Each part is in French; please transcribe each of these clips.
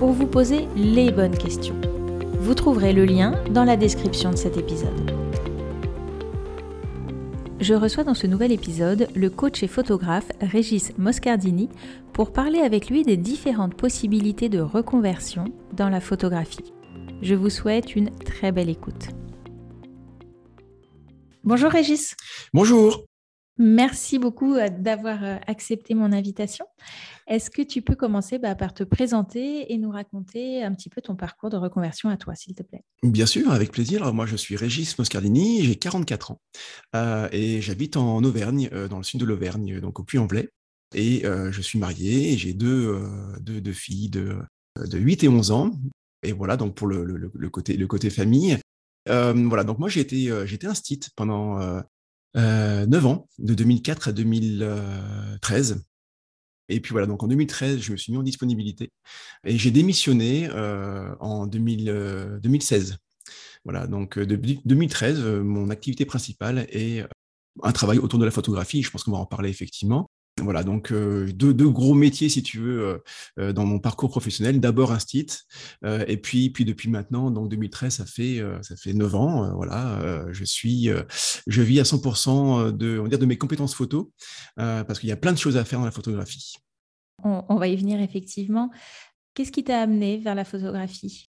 pour vous poser les bonnes questions. Vous trouverez le lien dans la description de cet épisode. Je reçois dans ce nouvel épisode le coach et photographe Régis Moscardini pour parler avec lui des différentes possibilités de reconversion dans la photographie. Je vous souhaite une très belle écoute. Bonjour Régis. Bonjour. Merci beaucoup euh, d'avoir euh, accepté mon invitation. Est-ce que tu peux commencer bah, par te présenter et nous raconter un petit peu ton parcours de reconversion à toi, s'il te plaît? Bien sûr, avec plaisir. moi, je suis Régis Moscardini, j'ai 44 ans euh, et j'habite en Auvergne, dans le sud de l'Auvergne, donc au Puy-en-Velay. Et je suis marié et j'ai deux, filles de, de 8 et 11 ans. Et voilà, donc pour le, côté, le côté famille. voilà, donc moi j'ai été, j'étais pendant euh, 9 ans, de 2004 à 2013. Et puis voilà, donc en 2013, je me suis mis en disponibilité et j'ai démissionné euh, en 2000, 2016. Euh, voilà, donc euh, depuis 2013, mon activité principale est un travail autour de la photographie. Je pense qu'on va en parler effectivement. Voilà, donc euh, deux, gros métiers, si tu veux, euh, euh, dans mon parcours professionnel. D'abord un et puis, puis depuis maintenant, donc 2013, ça fait ça fait neuf ans. voilà, je suis, je vis à 100% de, on va dire, de mes compétences photo, parce qu'il y a plein de choses à faire dans la photographie. on va y venir effectivement. Qu'est-ce qui t'a amené vers la photographie?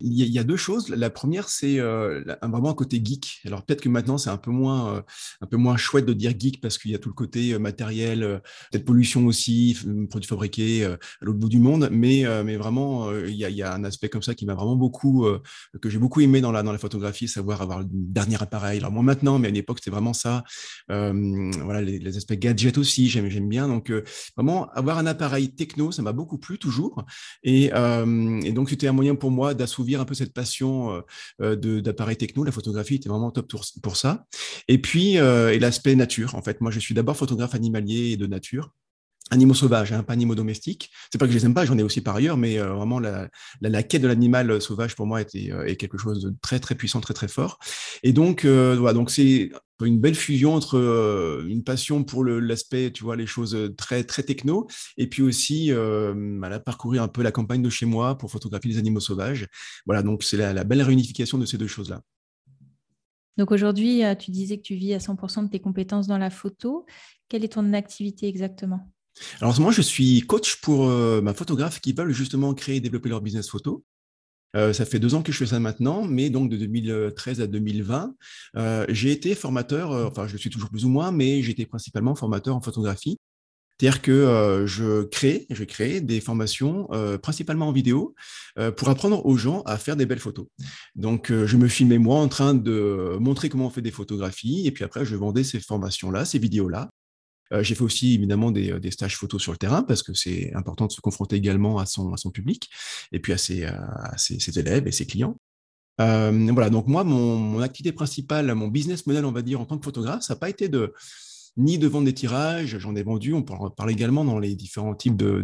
Il y, a, deux choses. La première, c'est euh, vraiment un côté geek. Alors peut-être que maintenant, c'est un peu moins, euh, un peu moins chouette de dire geek parce qu'il y a tout le côté euh, matériel, peut-être pollution aussi, produits fabriqués à l'autre bout du monde. Mais, mais vraiment, il y, a, un aspect comme ça qui m'a vraiment beaucoup, que j'ai beaucoup aimé dans la, dans la photographie, savoir avoir le dernier appareil. Alors moi maintenant, mais à une époque, c'était vraiment ça. voilà, les, aspects gadgets aussi, j'aime, j'aime bien. Donc vraiment, avoir un appareil techno, ça m'a beaucoup plu toujours. Et, et donc, c'était un moyen pour moi d'assouvir un peu cette passion euh, euh, d'appareils techno. La photographie était vraiment top pour, ça. Et puis, euh, et l'aspect nature. En fait, moi, je suis d'abord photographe animalier et de nature animaux sauvages, hein, pas animaux domestiques. C'est pas que je les aime pas, j'en ai aussi par ailleurs, mais vraiment la, la, quête de l'animal sauvage pour moi était est quelque chose de très très puissant, très très fort. Et donc voilà, donc c'est une belle fusion entre euh, une passion pour l'aspect, tu vois, les choses euh, très très techno, et puis aussi euh, parcourir un peu la campagne de chez moi pour photographier les animaux sauvages. Voilà, donc c'est la, belle réunification de ces deux choses-là. Donc aujourd'hui, tu disais que tu vis à 100% de tes compétences dans la photo. Quelle est ton activité exactement? Alors moi, je suis coach pour ma photographe qui veulent justement créer et développer leur business photo. Euh, ça fait deux ans que je fais ça maintenant, mais donc de 2013 à 2020, euh, j'ai été formateur, euh, enfin je suis toujours plus ou moins, mais j'étais principalement formateur en photographie. C'est-à-dire que je crée, je crée des formations principalement en vidéo pour apprendre aux gens à faire des belles photos. Donc, je me filmais moi en train de montrer comment on fait des photographies, et puis après, je vendais ces formations-là, ces vidéos-là, euh, j'ai fait aussi évidemment euh, des, stages photos sur le terrain parce que c'est important de se confronter également à son, public et puis à ses, ses, élèves et ses clients. Euh, voilà, donc moi, mon, activité principale, mon business model, on va dire, en tant que photographe, ça n'a pas été de ni de vendre des tirages, j'en ai vendu, on peut parler également dans les différents types de,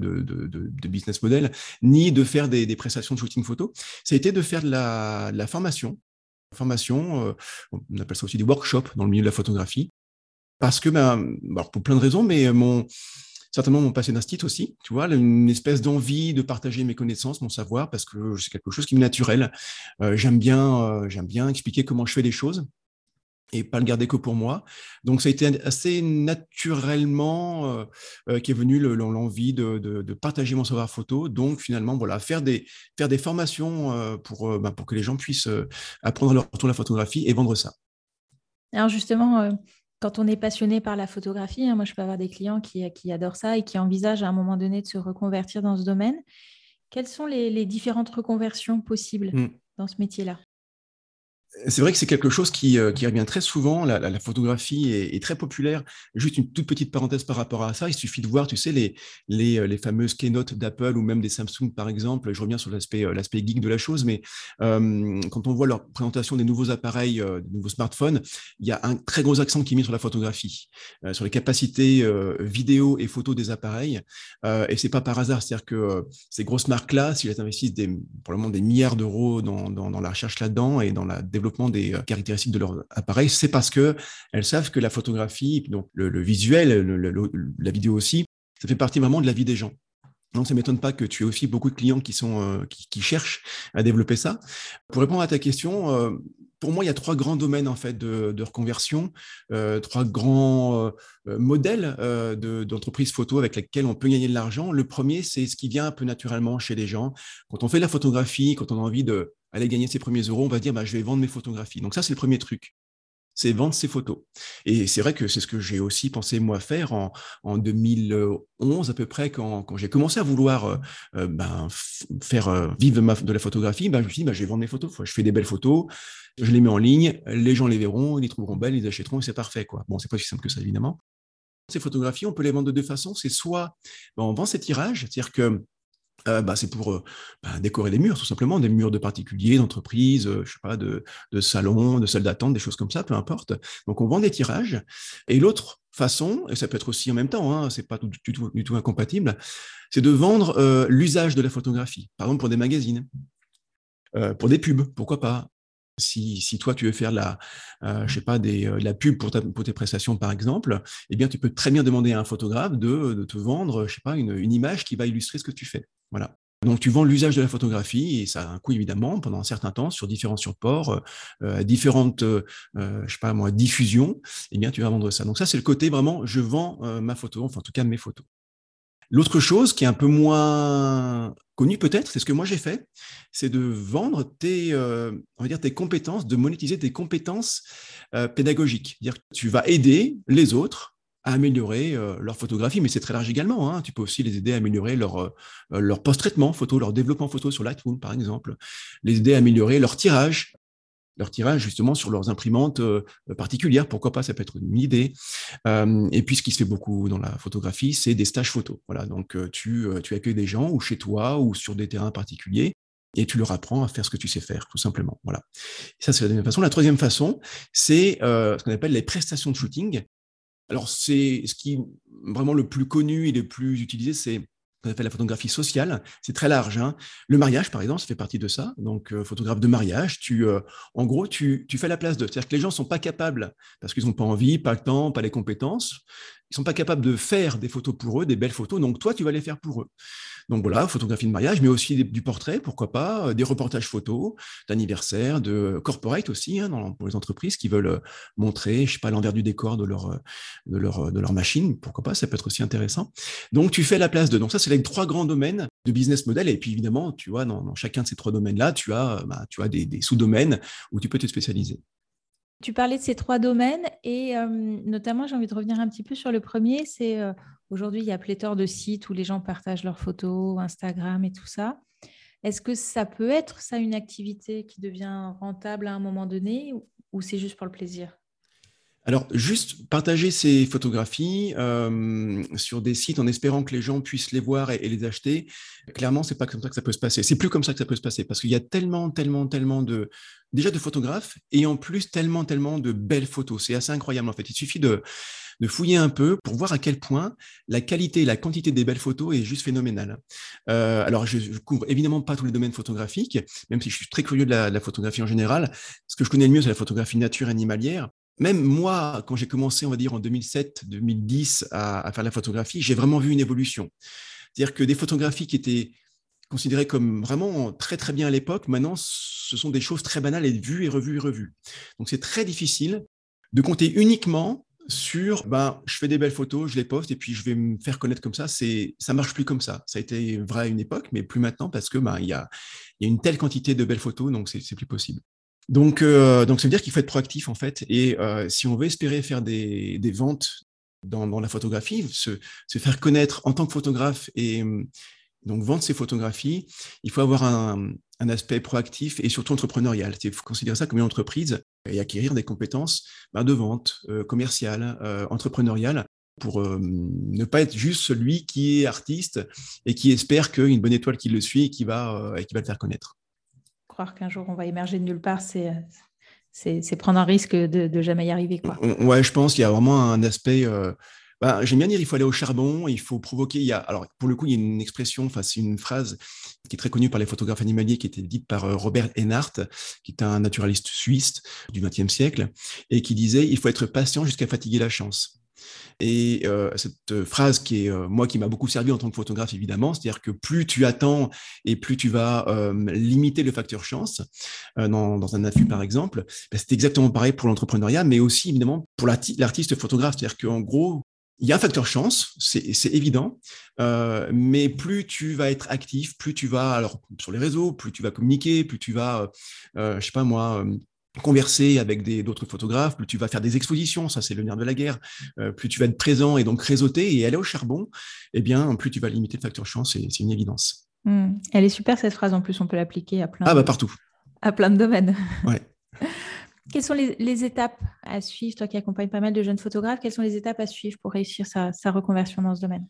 business model, ni de faire des, prestations de shooting photo. Ça a été de faire de la, de la formation, formation, on appelle ça aussi des workshops dans le milieu de la photographie, parce que, ben, pour plein de raisons, mais euh, mon, certainement mon passé d'instit aussi, tu vois, une espèce d'envie de partager mes connaissances, mon savoir, parce que c'est quelque chose qui me naturel. Euh, j'aime bien, euh, j'aime bien expliquer comment je fais les choses et pas le garder que pour moi. Donc, ça a été assez naturellement euh, qu'est venue l'envie de, de, partager mon savoir photo. Donc, finalement, voilà, faire des, faire des formations pour, ben, pour que les gens puissent apprendre à leur tour la photographie et vendre ça. Alors, justement, quand on est passionné par la photographie, hein, moi je peux avoir des clients qui, adorent ça et qui envisagent à un moment donné de se reconvertir dans ce domaine. Quelles sont les, différentes reconversions possibles hmm. dans ce métier-là? C'est vrai que c'est quelque chose qui, euh, revient très souvent. La, photographie est, très populaire. Juste une toute petite parenthèse par rapport à ça. Il suffit de voir, tu sais, les, euh, fameuses keynotes d'Apple ou même des Samsung, par exemple. Je reviens sur l'aspect euh, geek de la chose, mais quand on voit leur présentation des nouveaux appareils, des nouveaux smartphones, il y a un très gros accent qui est mis sur la photographie, sur les capacités vidéo et photo des appareils. et c'est pas par hasard. C'est-à-dire que ces grosses marques-là, si elles investissent des, probablement des milliards d'euros dans, dans, dans, la recherche là-dedans et dans la développement des euh, caractéristiques de leur appareil, c'est parce que elles savent que la photographie, donc le, visuel, la vidéo aussi, ça fait partie vraiment de la vie des gens. Donc, ça ne m'étonne pas que tu aies aussi beaucoup de clients qui, sont, euh, qui, cherchent à développer ça. Pour répondre à ta question, euh, pour moi, il y a trois grands domaines en fait de, reconversion, trois grands modèles d'entreprise photo avec lesquels on peut gagner de l'argent. Le premier, c'est ce qui vient un peu naturellement chez les gens. Quand on fait la photographie, quand on a envie de aller gagner ses premiers euros, on va dire bah, je vais vendre mes photographies. Donc ça, c'est le premier truc. C'est vendre ses photos. Et c'est vrai que c'est ce que j'ai aussi pensé moi faire en, en 2011 à peu près, quand, quand j'ai commencé à vouloir euh, euh, ben, faire euh, vivre ma, de la photographie. Ben, je me suis dit, ben, je vais vendre mes photos. Je fais des belles photos, je les mets en ligne, les gens les verront, ils les trouveront belles, ils les achèteront et c'est parfait. Quoi. Bon, c'est pas aussi simple que ça, évidemment. Ces photographies, on peut les vendre de deux façons. C'est soit on vend ces tirages, c'est-à-dire que euh, bah, c'est pour euh, bah, décorer les murs, tout simplement, des murs de particuliers, d'entreprises, euh, pas, de, salons, de salles d'attente, des choses comme ça, peu importe. Donc on vend des tirages. Et l'autre façon, et ça peut être aussi en même temps, hein, c'est pas tout, du tout incompatible, c'est de vendre l'usage de la photographie, par exemple pour des magazines, pour des pubs, pourquoi pas, si, toi tu veux faire la, euh, pas, euh, la pub pour, tes prestations par exemple, eh bien tu peux très bien demander à un photographe de, te vendre, je pas, une, image qui va illustrer ce que tu fais. Voilà. Donc tu vends l'usage de la photographie et ça a un coût évidemment pendant un certain temps sur différents supports, euh, différentes, je sais pas moi, diffusions. Eh bien tu vas vendre ça. Donc ça c'est le côté vraiment, je vends ma photo, enfin en tout cas mes photos. L'autre chose qui est un peu moins connue peut-être, c'est ce que moi j'ai fait, c'est de vendre tes, euh, on va dire tes compétences, de monétiser tes compétences euh, pédagogiques. Dire tu vas aider les autres à améliorer euh, leur photographie, mais c'est très large également. Hein. Tu peux aussi les aider à améliorer leur post-traitement photo, leur développement photo sur Lightroom, par exemple, les aider à améliorer leur tirage, leur tirage justement sur leurs imprimantes euh, particulières. Pourquoi pas, ça peut être une idée. Euh, et puis ce qui se fait beaucoup dans la photographie, c'est des stages photo. Voilà, donc euh, tu, tu accueilles des gens ou chez toi ou sur des terrains particuliers et tu leur apprends à faire ce que tu sais faire, tout simplement. Voilà. ça, c'est la deuxième façon. La troisième façon, c'est ce qu'on appelle les prestations de shooting. Alors, c'est ce qui vraiment le plus connu et le plus utilisé, c'est qu'on appelle la photographie sociale. C'est très large. Hein. Le mariage, par exemple, ça fait partie de ça. Donc, euh, photographe de mariage, tu, euh, en gros, tu, tu, fais la place de. C'est-à-dire que les gens ne sont pas capables, parce qu'ils n'ont pas envie, pas le temps, pas les compétences, ils sont pas capables de faire des photos pour eux, des belles photos. Donc, toi, tu vas les faire pour eux. Donc voilà, photographie de mariage, mais aussi du portrait, pourquoi pas, euh, des reportages photos, d'anniversaire, de corporate aussi, hein, pour les entreprises qui veulent euh, montrer, je sais pas, l'envers du décor de leur, euh, de, leur, machine, pourquoi pas, ça peut être aussi intéressant. Donc tu fais la place de. Donc ça, c'est les trois grands domaines de business model. Et puis évidemment, tu vois, dans, chacun de ces trois domaines-là, tu as, bah, tu as des sous-domaines où tu peux te spécialiser. Tu parlais de ces trois domaines et notamment, j'ai envie de revenir un petit peu sur le premier, c'est Aujourd'hui, il y a pléthore de sites où les gens partagent leurs photos, Instagram et tout ça. Est-ce que ça peut être ça une activité qui devient rentable à un moment donné ou c'est juste pour le plaisir? Alors, juste partager ces photographies euh, sur des sites en espérant que les gens puissent les voir et, les acheter, clairement, c'est pas comme ça que ça peut se passer. C'est plus comme ça que ça peut se passer parce qu'il y a tellement, tellement, tellement de déjà de photographes et en plus tellement, tellement de belles photos. C'est assez incroyable en fait. Il suffit de fouiller un peu pour voir à quel point la qualité et la quantité des belles photos est juste phénoménale. Euh, alors, je, ne couvre évidemment pas tous les domaines photographiques, même si je suis très curieux de la, photographie en général. Ce que je connais le mieux, c'est la photographie nature animalière. Même moi, quand j'ai commencé, on va dire en 2007-2010 à, faire la photographie, j'ai vraiment vu une évolution. C'est-à-dire que des photographies qui étaient considérées comme vraiment très très bien à l'époque, maintenant ce sont des choses très banales et vues et revues et revues. Donc c'est très difficile de compter uniquement sur ben, je fais des belles photos, je les poste et puis je vais me faire connaître comme ça. C'est, ça marche plus comme ça. Ça a été vrai à une époque, mais plus maintenant parce que ben, il y, a, y a une telle quantité de belles photos, donc c'est plus possible. Donc, euh, donc ça veut dire qu'il faut être proactif en fait. Et euh, si on veut espérer faire des, des ventes dans, dans, la photographie, se, se, faire connaître en tant que photographe et donc vendre ses photographies, il faut avoir un, un aspect proactif et surtout entrepreneurial. Il faut considérer ça comme une entreprise et acquérir des compétences ben, de vente, commerciale, entrepreneuriale pour ne pas être juste celui qui est artiste et qui espère qu'il y a une bonne étoile qui le suit et qui va, et qui va le faire connaître. Qu'un jour on va émerger de nulle part, c'est prendre un risque de, jamais y arriver. Quoi. Ouais, je pense qu'il y a vraiment un aspect. Euh, bah, J'aime bien dire il faut aller au charbon, il faut provoquer. Il y a, alors, pour le coup, il y a une expression, c'est une phrase qui est très connue par les photographes animaliers, qui était dite par euh, Robert Enhart, qui est un naturaliste suisse du XXe siècle, et qui disait il faut être patient jusqu'à fatiguer la chance. Et euh, cette phrase qui est, euh, moi, qui m'a beaucoup servi en tant que photographe, évidemment, c'est-à-dire que plus tu attends et plus tu vas euh, limiter le facteur chance, dans, un affût par exemple, ben, c'est exactement pareil pour l'entrepreneuriat, mais aussi évidemment pour l'artiste photographe. C'est-à-dire qu'en gros, il y a un facteur chance, c'est évident, mais plus tu vas être actif, plus tu vas, alors sur les réseaux, plus tu vas communiquer, plus tu vas, je sais pas moi, converser avec d'autres photographes, plus tu vas faire des expositions, ça c'est le nerf de la guerre, euh, plus tu vas être présent et donc réseauter et aller au charbon, eh bien plus tu vas limiter le facteur chance, c'est une évidence. Hmm. Elle est super cette phrase, en plus on peut l'appliquer à plein, ah, bah, partout. à plein de domaines. Ouais. Quelles sont les, étapes à suivre, toi qui accompagnes pas mal de jeunes photographes, quelles sont les étapes à suivre pour réussir sa reconversion dans ce domaine?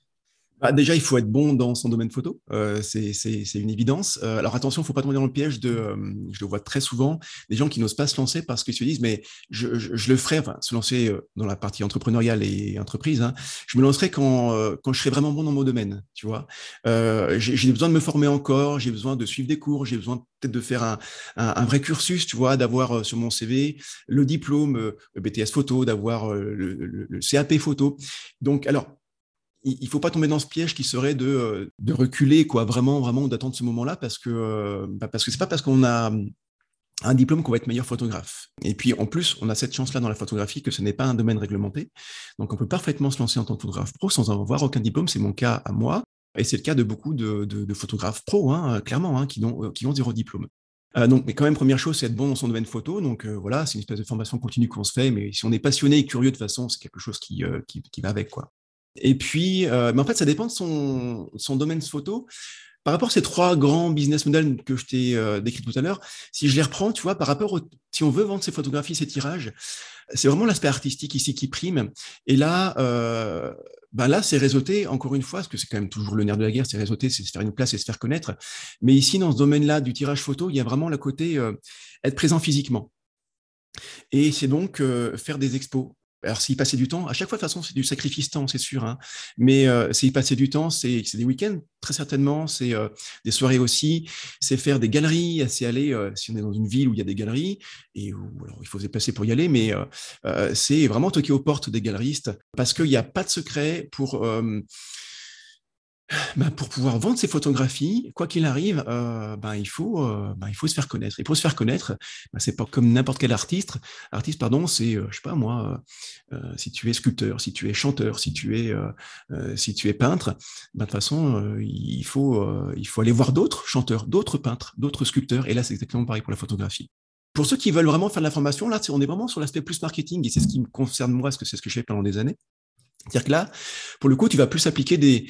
Bah, déjà, il faut être bon dans son domaine photo, euh, c'est une évidence. Euh, alors attention, il ne faut pas tomber dans le piège de, euh, je le vois très souvent, des gens qui n'osent pas se lancer parce qu'ils se disent, mais je, je, le ferai, enfin, se lancer dans la partie entrepreneuriale et entreprise, hein, je me lancerai quand, quand je serai vraiment bon dans mon domaine, tu vois. j'ai besoin de me former encore, j'ai besoin de suivre des cours, j'ai besoin peut-être de faire un, un, un, vrai cursus, tu vois, d'avoir sur mon CV le diplôme BTS photo, d'avoir le, le, le CAP photo. Donc, alors, il ne faut pas tomber dans ce piège qui serait de, euh, de reculer, quoi, vraiment, vraiment, d'attendre ce moment-là, parce que euh, bah parce que c'est pas parce qu'on a un diplôme qu'on va être meilleur photographe. Et puis en plus, on a cette chance-là dans la photographie que ce n'est pas un domaine réglementé, donc on peut parfaitement se lancer en tant que photographe pro sans avoir aucun diplôme. C'est mon cas à moi, et c'est le cas de beaucoup de, photographes pro, hein, clairement, hein, qui, ont, qui ont zéro diplôme. Euh, donc, mais quand même, première chose, c'est être bon dans son domaine photo. Donc voilà, c'est une espèce de formation continue qu'on se fait, mais si on est passionné et curieux de façon, c'est quelque chose qui, qui, qui, va avec quoi. Et puis, euh, mais en fait, ça dépend de son, son domaine photo. Par rapport à ces trois grands business models que je t'ai euh, décrits tout à l'heure, si je les reprends, tu vois, par rapport au, si on veut vendre ses photographies, ses tirages, c'est vraiment l'aspect artistique ici qui prime. Et là, euh, ben là, c'est réseauter, encore une fois, parce que c'est quand même toujours le nerf de la guerre, c'est réseauter, c'est se faire une place et se faire connaître. Mais ici, dans ce domaine-là du tirage photo, il y a vraiment le côté être présent physiquement. Et c'est donc faire des expos, alors, s'il passait du temps, à chaque fois, de toute façon, c'est du sacrifice temps, c'est sûr. Hein. Mais euh, s'il passait du temps, c'est des week-ends, très certainement. C'est euh, des soirées aussi. C'est faire des galeries, c'est aller, euh, si on est dans une ville où il y a des galeries, et où il faut se déplacer pour y aller, mais c'est vraiment toquer aux portes des galeristes, parce qu'il n'y a pas de secret pour bah, pour pouvoir vendre ses photographies, quoi qu'il arrive, euh, bah, il, faut, euh, bah, il faut se faire connaître. Et pour se faire connaître, bah, c'est pas comme n'importe quel artiste. Artiste, pardon, c'est, euh, je sais pas moi, euh, si tu es sculpteur, si tu es chanteur, si tu es, si tu es peintre, de toute façon, il, faut, il faut aller voir d'autres chanteurs, d'autres peintres, d'autres sculpteurs. Et là, c'est exactement pareil pour la photographie. Pour ceux qui veulent vraiment faire de la formation, là, on est vraiment sur l'aspect plus marketing, et c'est ce qui me concerne moi, parce que c'est ce que je fais pendant des années. C'est-à-dire que là, pour le coup, tu vas plus appliquer des,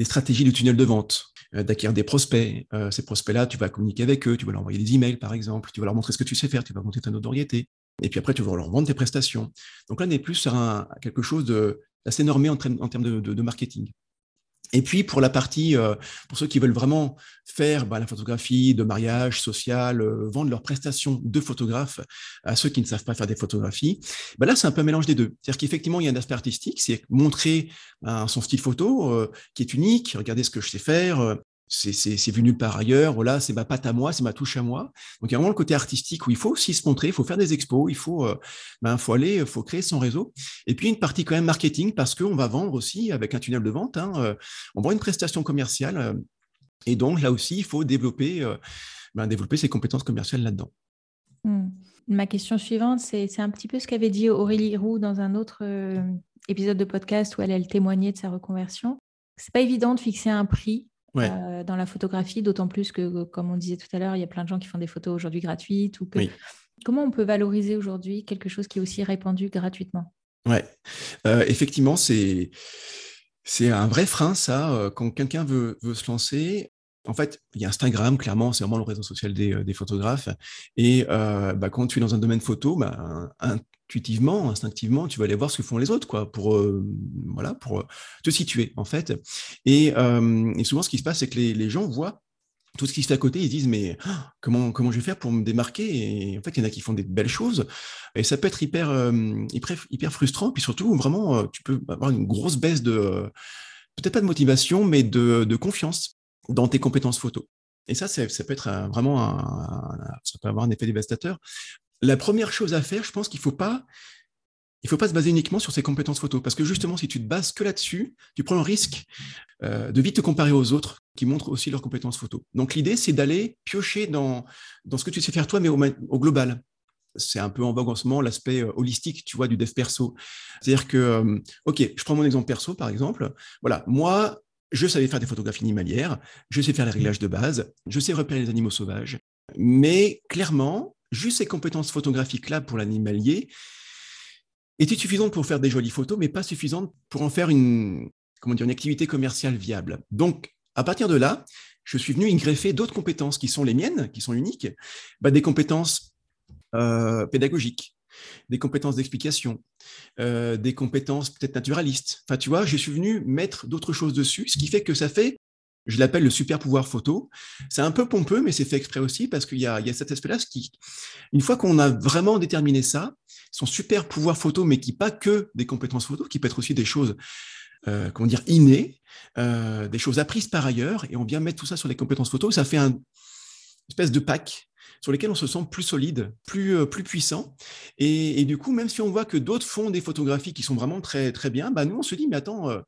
des stratégies de tunnel de vente, euh, d'acquérir des prospects. Euh, ces prospects-là, tu vas communiquer avec eux, tu vas leur envoyer des emails, par exemple, tu vas leur montrer ce que tu sais faire, tu vas monter ta notoriété. Et puis après, tu vas leur vendre tes prestations. Donc là, on est plus sur quelque chose d'assez normé en termes de marketing. Et puis pour la partie, euh, pour ceux qui veulent vraiment faire bah, la photographie de mariage social, euh, vendre leurs prestations de photographe à ceux qui ne savent pas faire des photographies, bah là c'est un peu un mélange des deux. C'est-à-dire qu'effectivement il y a un aspect artistique, c'est montrer bah, son style photo euh, qui est unique, regardez ce que je sais faire, c'est vu nulle part ailleurs. Voilà, c'est ma patte à moi, c'est ma touche à moi. Donc il y a vraiment le côté artistique où il faut aussi se montrer, il faut faire des expos, il faut, euh, ben, faut aller, il faut créer son réseau. Et puis une partie quand même marketing parce qu'on va vendre aussi avec un tunnel de vente. Hein, euh, on vend une prestation commerciale euh, et donc là aussi il faut développer, ben, développer ses compétences commerciales là-dedans. Hmm. Ma question suivante, c'est un petit peu ce qu'avait dit Aurélie Roux dans un autre épisode de podcast où elle, elle témoignait de sa reconversion. C'est pas évident de fixer un prix euh, dans la photographie, d'autant plus que, comme on disait tout à l'heure, il y a plein de gens qui font des photos aujourd'hui gratuites. Ou que... Comment on peut valoriser aujourd'hui quelque chose qui est aussi répandu gratuitement? Ouais, euh, effectivement, c'est c'est un vrai frein, ça. Euh, quand quelqu'un veut, veut, se lancer, en fait, il y a Instagram, clairement, c'est vraiment le réseau social des, euh, photographes. Et euh, bah, quand tu es dans un domaine photo, bah, intuitivement, instinctivement, tu vas aller voir ce que font les autres, quoi, pour, euh, voilà, pour te situer, en fait. Et, souvent, ce qui se passe, c'est que les, gens voient tout ce qui se fait à côté, ils se disent mais ah, comment, comment je vais faire pour me démarquer? Et en fait, il y en a qui font des belles choses et ça peut être hyper, hyper, frustrant. Puis surtout, vraiment, tu peux avoir une grosse baisse de, peut-être pas de motivation, mais de, confiance dans tes compétences photo. Et ça, ça peut être vraiment ça peut avoir un effet dévastateur. La première chose à faire, je pense qu'il faut pas, faut pas se baser uniquement sur ses compétences photo, parce que justement, si tu te bases que là-dessus, tu prends le risque euh, de vite te comparer aux autres qui montrent aussi leurs compétences photo. Donc l'idée, c'est d'aller piocher dans, dans ce que tu sais faire toi, mais au global c'est un peu en vogue en ce moment l'aspect euh, holistique, tu vois, du dev perso. C'est-à-dire que, euh, ok, je prends mon exemple perso par exemple. Voilà, moi, je savais faire des photographies animalières, je sais faire les réglages de base, je sais repérer les animaux sauvages, mais clairement, juste ces compétences photographiques-là pour l'animalier étaient suffisantes pour faire des jolies photos, mais pas suffisantes pour en faire une, comment dire, une activité commerciale viable. Donc, à partir de là, je suis venu y greffer d'autres compétences qui sont les miennes, qui sont uniques, bah, des compétences euh, pédagogiques, des compétences d'explication, euh, des compétences peut-être naturalistes. Enfin, tu vois, je suis venu mettre d'autres choses dessus, ce qui fait que ça fait, je l'appelle le super pouvoir photo. C'est un peu pompeux, mais c'est fait exprès aussi parce qu'il y, a, cet aspect-là qui, une fois qu'on a vraiment déterminé ça, son super pouvoir photo, mais qui pas que des compétences photo, qui peut être aussi des choses euh, comment dire, innées, des choses apprises par ailleurs, et on vient mettre tout ça sur les compétences photo, ça fait un espèce de pack sur lesquels on se sent plus solide, plus, euh, plus puissant. Et, du coup, même si on voit que d'autres font des photographies qui sont vraiment très, très bien, bah nous, on se dit, mais attends, euh,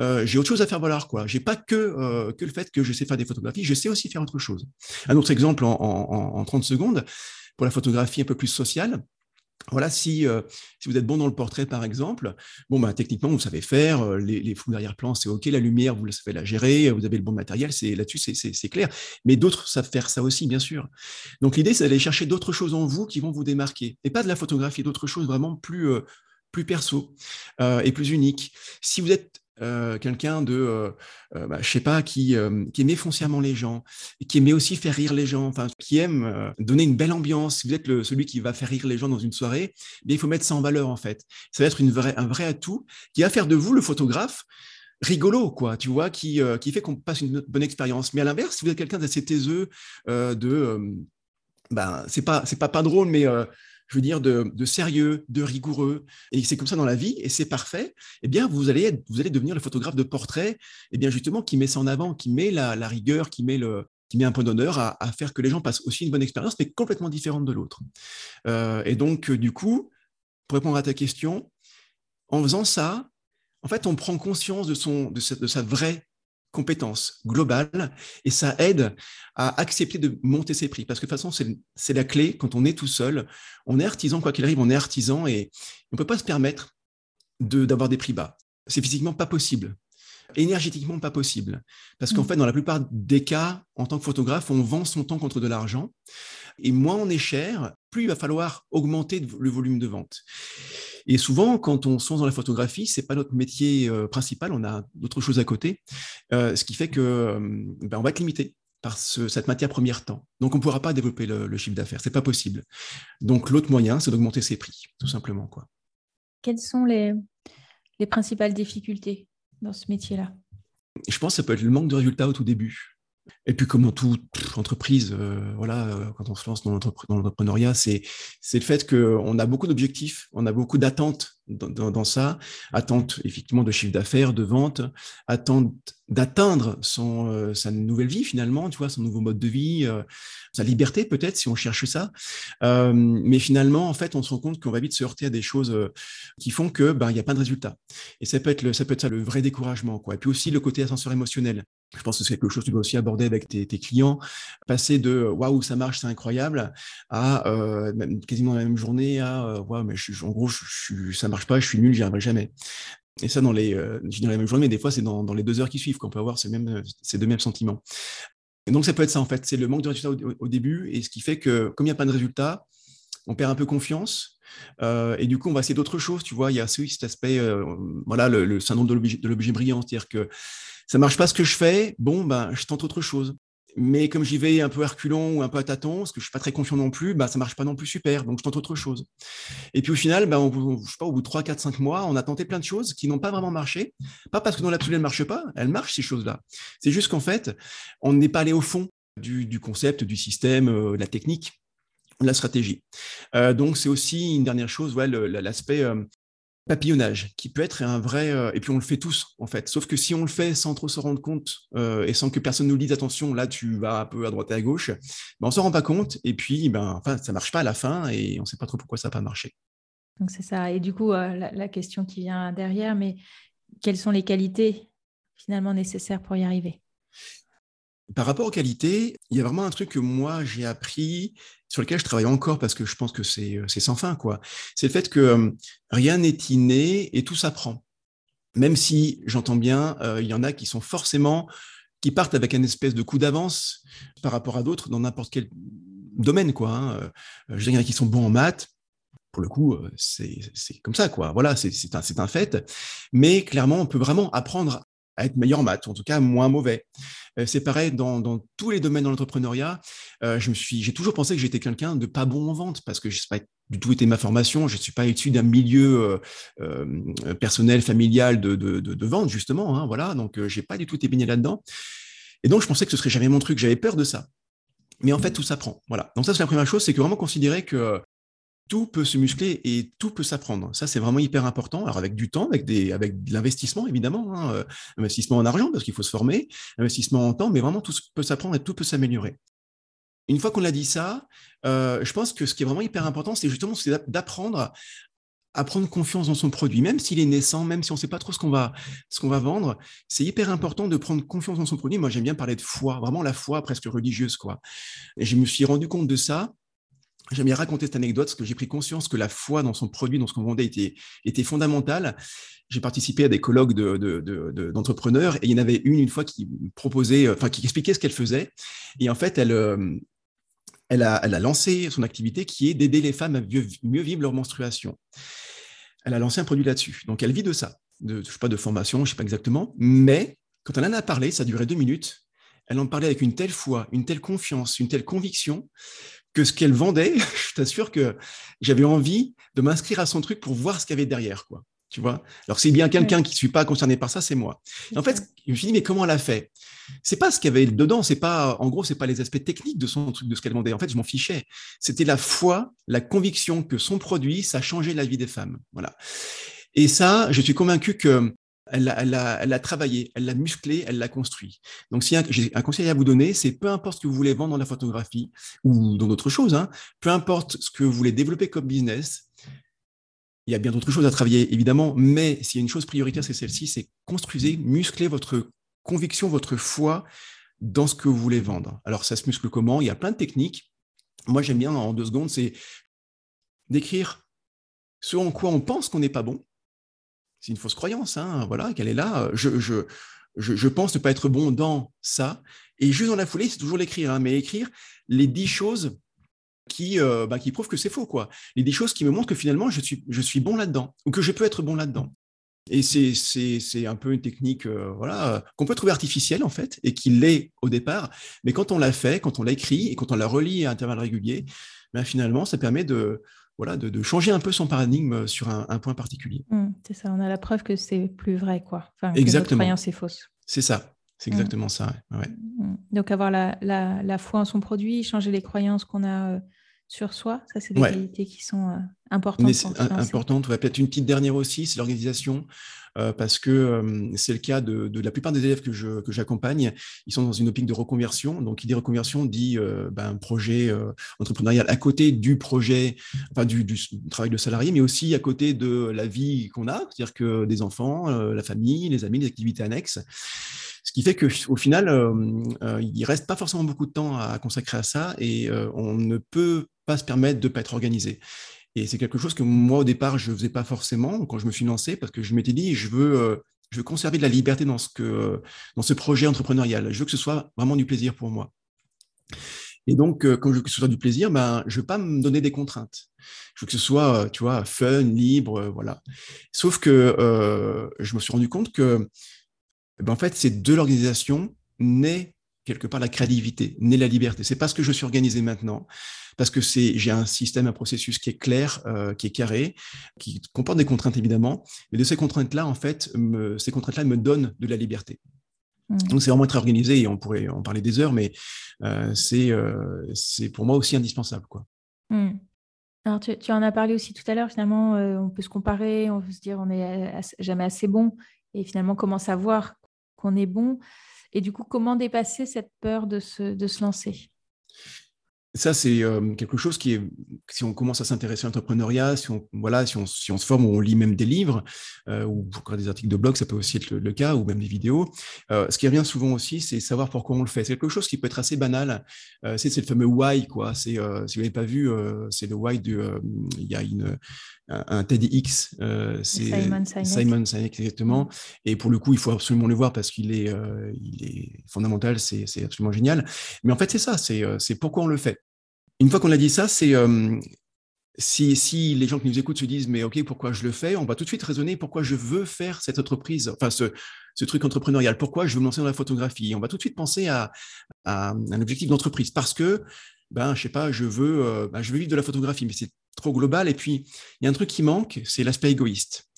euh, j'ai autre chose à faire valoir. Je n'ai pas que, que le fait que je sais faire des photographies, je sais aussi faire autre chose. Un autre exemple en, en 30 secondes, pour la photographie un peu plus sociale, voilà, si, euh, si, vous êtes bon dans le portrait, par exemple, bon, bah, techniquement, vous savez faire, euh, les, les flous d'arrière-plan, c'est OK, la lumière, vous savez la gérer, vous avez le bon matériel, c'est là-dessus, c'est clair. Mais d'autres savent faire ça aussi, bien sûr. Donc, l'idée, c'est d'aller chercher d'autres choses en vous qui vont vous démarquer, et pas de la photographie, d'autres choses vraiment plus, euh, plus perso et plus uniques. Si vous êtes euh, quelqu'un de, euh, euh, bah, je sais pas, qui, qui aimait foncièrement les gens, qui aimait aussi faire rire les gens, enfin, qui aime donner une belle ambiance. Si vous êtes le, celui qui va faire rire les gens dans une soirée, bien, il faut mettre ça en valeur, en fait. Ça va être une un vrai atout qui va faire de vous, le photographe, rigolo, quoi, tu vois, qui, qui fait qu'on passe une bonne expérience. Mais à l'inverse, si vous êtes quelqu'un d'assez taiseux, de, ben, c'est pas, pas pas drôle, mais je veux dire, de, sérieux, de rigoureux, et c'est comme ça dans la vie, et c'est parfait, eh bien, vous allez, vous allez devenir le photographe de portrait, eh bien, justement, qui met ça en avant, qui met la, rigueur, qui met, le, qui met un point d'honneur à, faire que les gens passent aussi une bonne expérience, mais complètement différente de l'autre. Euh, et donc, du coup, pour répondre à ta question, en faisant ça, en fait, on prend conscience de, son, de, de sa vraie compétence globale et ça aide à accepter de monter ses prix. Parce que de toute façon c'est la clé quand on est tout seul. On est artisan quoi qu'il arrive on est artisan et on peut pas se permettre d'avoir des prix bas. C'est physiquement pas possible énergétiquement pas possible parce qu'en mmh. fait dans la plupart des cas en tant que photographe on vend son temps contre de l'argent et moins on est cher plus il va falloir augmenter le volume de vente et souvent, quand on se lance dans la photographie, c'est pas notre métier euh, principal, on a d'autres choses à côté, euh, ce qui fait que euh, ben, on va être limité par cette matière première temps. Donc, on ne pourra pas développer le, chiffre d'affaires, c'est pas possible. Donc, l'autre moyen, c'est d'augmenter ses prix, tout simplement. Quoi. Quelles sont les, les principales difficultés? Dans ce métier-là Je pense que ça peut être le manque de résultats au tout début. Et puis, comme dans toute entreprise, euh, voilà, euh, quand on se lance dans l'entrepreneuriat, c'est le fait qu'on a beaucoup d'objectifs, on a beaucoup d'attentes dans, ça, attentes effectivement de chiffre d'affaires, de vente, attente d'atteindre euh, sa nouvelle vie finalement, tu vois, son nouveau mode de vie, sa liberté peut-être si on cherche ça. mais finalement, en fait, on se rend compte qu'on va vite se heurter à des choses qui font que ben n'y a pas de résultat. Et ça peut être ça peut être ça le vrai découragement quoi. Et puis aussi le côté ascenseur émotionnel. Je pense que c'est quelque chose que tu dois aussi aborder avec tes, clients. Passer de waouh, ça marche, c'est incroyable, à euh, quasiment la même journée à euh, waouh, mais je, en gros, je, ça marche pas, je suis nul, j'y arriverai jamais. Et ça, dans les, euh, je la même journée, mais des fois, c'est dans, les deux heures qui suivent qu'on peut avoir ces, mêmes, ces deux mêmes sentiments. Et donc, ça peut être ça, en fait. C'est le manque de résultats au, début, et ce qui fait que, comme il n'y a pas de résultat, on perd un peu confiance. Euh, et du coup, on va essayer d'autres choses. Tu vois, il y a aussi cet aspect, euh, voilà, le, le syndrome de l'objet brillant, c'est-à-dire que ça marche pas ce que je fais, bon, ben, je tente autre chose. mais comme j'y vais un peu herculon ou un peu à tâtons, parce que je suis pas très confiant non plus, bah, ça marche pas non plus super, donc je tente autre chose. Et puis au final, bah, je sais pas, au bout de 3, 4, 5 mois, on a tenté plein de choses qui n'ont pas vraiment marché. Pas parce que dans l'absolu, elles ne marchent pas, elles marchent ces choses-là. C'est juste qu'en fait, on n'est pas allé au fond du, concept, du système, euh, de la technique, de la stratégie. Euh, donc c'est aussi une dernière chose, ouais, l'aspect euh, papillonnage, qui peut être un vrai, euh, et puis on le fait tous en fait, sauf que si on le fait sans trop se rendre compte euh, et sans que personne nous dise attention, là tu vas un peu à droite et à gauche, ben, on s'en rend pas compte et puis ben, enfin, ça marche pas à la fin et on sait pas trop pourquoi ça n'a pas marché. Donc c'est ça. Et du coup, euh, la, question qui vient derrière, mais quelles sont les qualités finalement nécessaires pour y arriver? Par rapport aux qualités, il y a vraiment un truc que moi j'ai appris, sur lequel je travaille encore parce que je pense que c'est euh, sans fin, quoi. C'est le fait que euh, rien n'est inné et tout s'apprend. Même si j'entends bien, euh, il y en a qui sont forcément, qui partent avec un espèce de coup d'avance par rapport à d'autres dans n'importe quel domaine, quoi. Hein. Je a qui sont bons en maths, pour le coup, c'est comme ça, quoi. Voilà, c'est un, un fait. Mais clairement, on peut vraiment apprendre à être meilleur en maths, en tout cas moins mauvais. Euh, c'est pareil dans, tous les domaines de l'entrepreneuriat. Euh, je me suis, j'ai toujours pensé que j'étais quelqu'un de pas bon en vente parce que je sais pas du tout été ma formation. Je ne suis pas issu d'un milieu euh, personnel, familial de, vente justement. Hein, voilà, donc j'ai pas du tout été baigné là-dedans. Et donc je pensais que ce serait jamais mon truc. J'avais peur de ça. Mais en fait, tout s'apprend. Voilà. Donc ça, c'est la première chose, c'est que vraiment considérer que tout peut se muscler et tout peut s'apprendre. Ça, c'est vraiment hyper important. Alors, avec du temps, avec, des, avec de l'investissement, évidemment, hein, euh, investissement en argent, parce qu'il faut se former, investissement en temps, mais vraiment, tout peut s'apprendre et tout peut s'améliorer. Une fois qu'on a dit ça, euh, je pense que ce qui est vraiment hyper important, c'est justement d'apprendre à prendre confiance dans son produit, même s'il est naissant, même si on ne sait pas trop ce qu'on va, ce va vendre, c'est hyper important de prendre confiance dans son produit. Moi, j'aime bien parler de foi, vraiment la foi presque religieuse, quoi. Je me suis rendu compte de ça J'aime bien raconter cette anecdote parce que j'ai pris conscience que la foi dans son produit, dans ce qu'on vendait, était, était fondamentale. J'ai participé à des colloques d'entrepreneurs de, de, et il y en avait une une fois qui proposait, enfin qui expliquait ce qu'elle faisait. Et en fait, elle, euh, elle, a, lancé son activité qui est d'aider les femmes à mieux, vivre leur menstruation. Elle a lancé un produit là-dessus. Donc elle vit de ça. De, je sais pas de formation, je sais pas exactement, mais quand elle en a parlé, ça duré deux minutes. Elle en parlait avec une telle foi, une telle confiance, une telle conviction que ce qu'elle vendait, je t'assure que j'avais envie de m'inscrire à son truc pour voir ce qu'il y avait derrière, quoi. Tu vois? Alors, c'est bien quelqu'un qui ne suis pas concerné par ça, c'est moi. en fait, je me suis dit, mais comment elle a fait? C'est pas ce qu'il y avait dedans, c'est pas, en gros, c'est pas les aspects techniques de son truc, de ce qu'elle vendait. En fait, je m'en fichais. C'était la foi, la conviction que son produit, ça changeait la vie des femmes. Voilà. Et ça, je suis convaincu que elle l'a travaillé, elle l'a musclé, elle l'a construit. Donc, si j'ai un conseil à vous donner, c'est peu importe ce que vous voulez vendre dans la photographie ou dans d'autres choses, hein, peu importe ce que vous voulez développer comme business, il y a bien d'autres choses à travailler, évidemment, mais s'il y a une chose prioritaire, c'est celle-ci, c'est construisez, musclez votre conviction, votre foi dans ce que vous voulez vendre. Alors, ça se muscle comment? Il y a plein de techniques. Moi, j'aime bien, en deux secondes, c'est d'écrire ce en quoi on pense qu'on n'est pas bon, c'est une fausse croyance, hein, voilà, qu'elle est là. Je, pense ne pas être bon dans ça. Et juste dans la foulée, c'est toujours l'écrire, hein, mais écrire les dix choses qui, euh, bah, qui prouvent que c'est faux, quoi. Les dix choses qui me montrent que finalement, je suis, bon là-dedans, ou que je peux être bon là-dedans. Et c'est un peu une technique euh, voilà, qu'on peut trouver artificielle, en fait, et qui l'est au départ. Mais quand on l'a fait, quand on l'a écrit, et quand on l'a relit à intervalles réguliers, ben, finalement, ça permet de, changer un peu son paradigme sur un, point particulier. Mmh, c'est ça, on a la preuve que c'est plus vrai, quoi. Enfin, exactement. Que croyance est fausse. C'est ça, c'est mmh. exactement ça. Mmh. Donc avoir la, la, foi en son produit, changer les croyances qu'on a euh, sur soi, ça c'est des qualités qui sont euh, importantes. Importantes, peut-être une petite dernière aussi, c'est l'organisation. Euh, parce que euh, c'est le cas de, la plupart des élèves que, j'accompagne. Ils sont dans une optique de reconversion. Donc, qui dit reconversion dit ben, un projet entrepreneurial à côté du projet, enfin du, travail de salarié, mais aussi à côté de la vie qu'on a, c'est-à-dire que des enfants, la famille, les amis, les activités annexes. Ce qui fait qu'au final, il ne reste pas forcément beaucoup de temps à consacrer à ça et on ne peut pas se permettre de ne pas être organisé. Et c'est quelque chose que moi, au départ, je ne faisais pas forcément quand je me suis lancé, parce que je m'étais dit, je veux, euh, je veux conserver de la liberté dans ce, projet entrepreneurial. Je veux que ce soit vraiment du plaisir pour moi. Et donc, euh, quand je veux que ce soit du plaisir, ben, je ne veux pas me donner des contraintes. Je veux que ce soit, euh, tu vois, fun, libre, voilà. Sauf que je me suis rendu compte que, ben, en fait, c'est de l'organisation naît quelque part la créativité, naît la liberté. C'est parce que je suis organisé maintenant, parce que c'est j'ai un système, un processus qui est clair, euh, qui est carré, qui comporte des contraintes évidemment, mais de ces contraintes-là, en fait, ces contraintes-là me donnent de la liberté. Mmh. Donc c'est vraiment très organisé et on pourrait en parler des heures, mais euh, c'est euh, c'est pour moi aussi indispensable. Quoi. Mmh. Alors tu, tu, en as parlé aussi tout à l'heure, finalement, on peut se comparer, on peut se dire on n'est jamais assez bon, et finalement comment savoir qu'on est bon. Et du coup, comment dépasser cette peur de se, de se lancer? Ça, c'est euh, quelque chose qui est, si on commence à s'intéresser à l'entrepreneuriat, si on, voilà, si on, si on, se forme ou on lit même des livres, euh, ou pour des articles de blog, ça peut aussi être le, cas, ou même des vidéos. Euh, ce qui revient souvent aussi, c'est savoir pourquoi on le fait. C'est quelque chose qui peut être assez banal. c'est le fameux why, quoi. C'est, si vous n'avez pas vu, c'est le why de, il y a une, un, TEDx, c'est Simon Sinek. Simon Sinek, exactement. Mm. Et pour le coup, il faut absolument le voir parce qu'il est, il est fondamental, c'est absolument génial. Mais en fait, c'est ça, c'est pourquoi on le fait. Une fois qu'on a dit ça, c'est euh, si, si, les gens qui nous écoutent se disent mais ok pourquoi je le fais, on va tout de suite raisonner pourquoi je veux faire cette entreprise, enfin ce, ce truc entrepreneurial, pourquoi je veux me lancer dans la photographie? On va tout de suite penser à, à un objectif d'entreprise parce que ben je sais pas, je veux euh, ben, je veux vivre de la photographie, mais c'est trop global. Et puis il y a un truc qui manque, c'est l'aspect égoïste.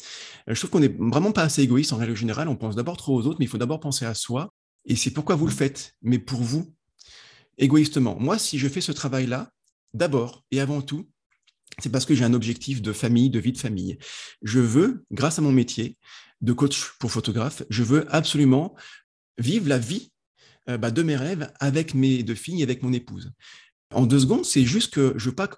Euh, je trouve qu'on n'est vraiment pas assez égoïste en règle générale. On pense d'abord trop aux autres, mais il faut d'abord penser à soi. Et c'est pourquoi vous le faites, mais pour vous, égoïstement. Moi, si je fais ce travail-là, d'abord et avant tout, c'est parce que j'ai un objectif de famille, de vie de famille. Je veux, grâce à mon métier de coach pour photographe, je veux absolument vivre la vie euh, bah, de mes rêves avec mes deux filles, avec mon épouse. En deux secondes, c'est juste que je veux pas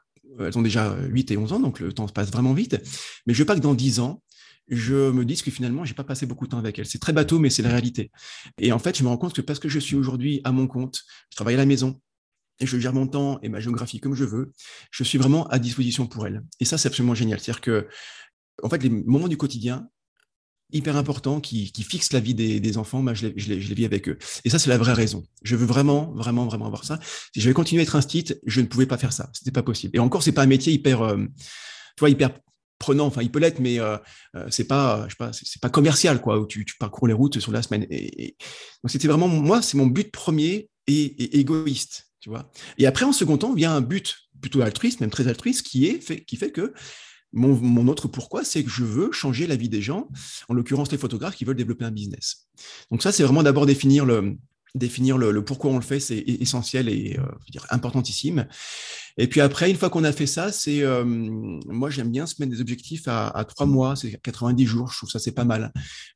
elles ont déjà 8 et 11 ans, donc le temps se passe vraiment vite, mais je veux pas que dans 10 ans, je me dise que finalement, j'ai pas passé beaucoup de temps avec elles. C'est très bateau, mais c'est la réalité. Et en fait, je me rends compte que parce que je suis aujourd'hui à mon compte, je travaille à la maison, et je gère mon temps et ma géographie comme je veux, je suis vraiment à disposition pour elles. Et ça, c'est absolument génial. C'est-à-dire que, en fait, les moments du quotidien, hyper importants, qui, fixent la vie des, enfants, bah, je, les, je, vis avec eux. Et ça, c'est la vraie raison. Je veux vraiment, vraiment, vraiment avoir ça. Si je vais continuer à être un je ne pouvais pas faire ça. C'était pas possible. Et encore, c'est pas un métier hyper, euh, tu vois, hyper prenant, enfin il peut l'être, mais euh, euh, c'est pas, je sais pas, c'est pas commercial quoi, où tu, parcours les routes sur la semaine. Et, donc c'était vraiment moi, c'est mon but premier et, égoïste, tu vois. Et après en second temps vient un but plutôt altruiste, même très altruiste, qui est fait, qui fait que mon, autre pourquoi, c'est que je veux changer la vie des gens, en l'occurrence les photographes qui veulent développer un business. Donc ça, c'est vraiment d'abord définir le, pourquoi on le fait, c'est essentiel et euh, importantissime. Et puis après, une fois qu'on a fait ça, c'est euh, moi j'aime bien se mettre des objectifs à, trois mois, c'est 90 jours, je trouve ça c'est pas mal.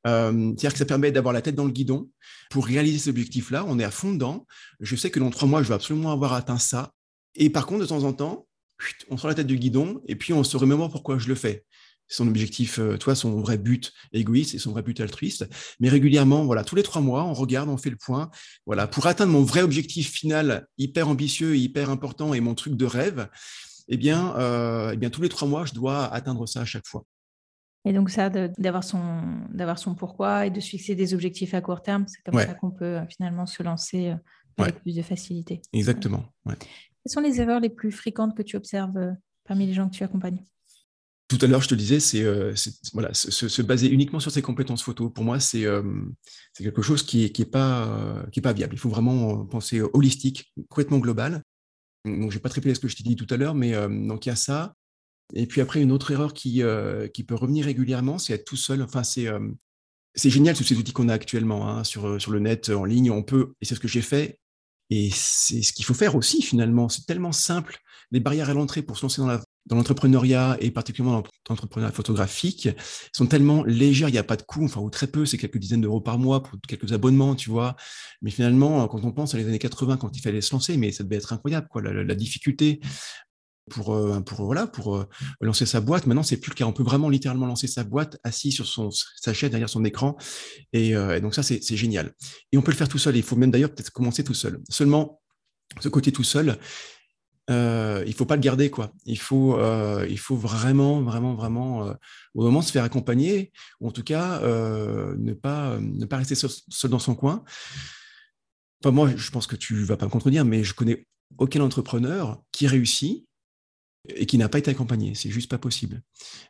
Euh, c'est-à-dire que ça permet d'avoir la tête dans le guidon pour réaliser cet objectif-là. On est à fond dedans. Je sais que dans trois mois, je vais absolument avoir atteint ça. Et par contre, de temps en temps, on sort la tête du guidon et puis on se remémore pourquoi je le fais son objectif, euh, toi, son vrai but égoïste et son vrai but altruiste. Mais régulièrement, voilà, tous les trois mois, on regarde, on fait le point. Voilà, pour atteindre mon vrai objectif final, hyper ambitieux, hyper important et mon truc de rêve, eh bien, euh, eh bien, tous les trois mois, je dois atteindre ça à chaque fois. Et donc ça, d'avoir son, d'avoir son pourquoi et de se fixer des objectifs à court terme, c'est comme ça qu'on peut euh, finalement se lancer avec plus de facilité. Exactement. Quelles sont les erreurs les plus fréquentes que tu observes parmi les gens que tu accompagnes? Tout à l'heure, je te disais, c'est euh, voilà, se, baser uniquement sur ses compétences photo. Pour moi, c'est euh, quelque chose qui n'est qui est pas, est pas viable. Il faut vraiment penser holistique, complètement global. Donc, je n'ai pas très ce que je t'ai dit tout à l'heure, mais euh, donc il y a ça. Et puis après, une autre erreur qui, qui peut revenir régulièrement, c'est être tout seul. Enfin, c'est c'est génial tous ces outils qu'on a actuellement hein, sur, sur le net, en ligne. On peut, et c'est ce que j'ai fait, et c'est ce qu'il faut faire aussi finalement. C'est tellement simple. Les barrières à l'entrée pour se lancer dans l'entrepreneuriat et particulièrement dans l'entrepreneuriat photographique sont tellement légères, il n'y a pas de coût, enfin ou très peu, c'est quelques dizaines d'euros par mois pour quelques abonnements, tu vois. Mais finalement, quand on pense à les années 80, quand il fallait se lancer, mais ça devait être incroyable, quoi, la, difficulté pour, euh, pour voilà pour euh, lancer sa boîte. Maintenant, c'est plus le cas. On peut vraiment littéralement lancer sa boîte assis sur son sa chaise derrière son écran, et, euh, donc ça c'est génial. Et on peut le faire tout seul. Il faut même d'ailleurs peut-être commencer tout seul. Seulement, ce côté tout seul, euh, il faut pas le garder quoi. Il faut, il faut vraiment, vraiment, vraiment, au moment se faire accompagner, ou en tout cas ne pas, ne pas rester seul, dans son coin. Enfin, moi, je pense que tu vas pas me contredire, mais je connais aucun entrepreneur qui réussit et qui n'a pas été accompagné. C'est juste pas possible.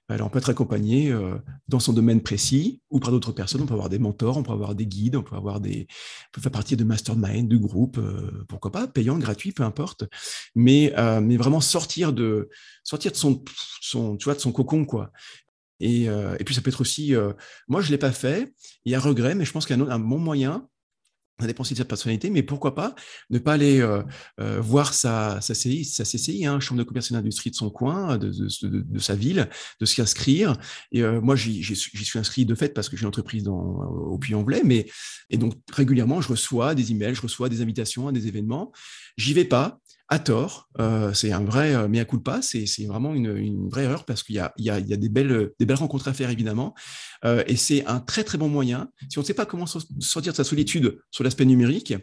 Alors, on peut être accompagné euh, dans son domaine précis ou par d'autres personnes. On peut avoir des mentors, on peut avoir des guides, on peut avoir des, faire partie de mastermind, de groupes, euh, pourquoi pas, payant, gratuit, peu importe. Mais, euh, mais vraiment sortir de, sortir de son, son, tu vois, de son cocon, quoi. Et, et puis ça peut être aussi, moi je l'ai pas fait, il y a regret, mais je pense qu'il y a un, un bon moyen ça dépend de sa personnalité, mais pourquoi pas ne pas aller euh, euh, voir sa, sa CCI, sa CCI hein, chambre de commerce et d'industrie de son coin, de, de, sa ville, de s'y inscrire. Et euh, moi, j'y suis inscrit de fait parce que j'ai une entreprise dans, au Puy-en-Velay, mais et donc régulièrement, je reçois des emails, je reçois des invitations à des événements. J'y vais pas, à tort. Euh, c'est un vrai euh, mea culpa, c'est vraiment une, une, vraie erreur parce qu'il y a, il y, a, il y a des, belles, des belles rencontres à faire, évidemment. Euh, et c'est un très, très bon moyen. Si on ne sait pas comment sortir de sa solitude sur l'aspect numérique,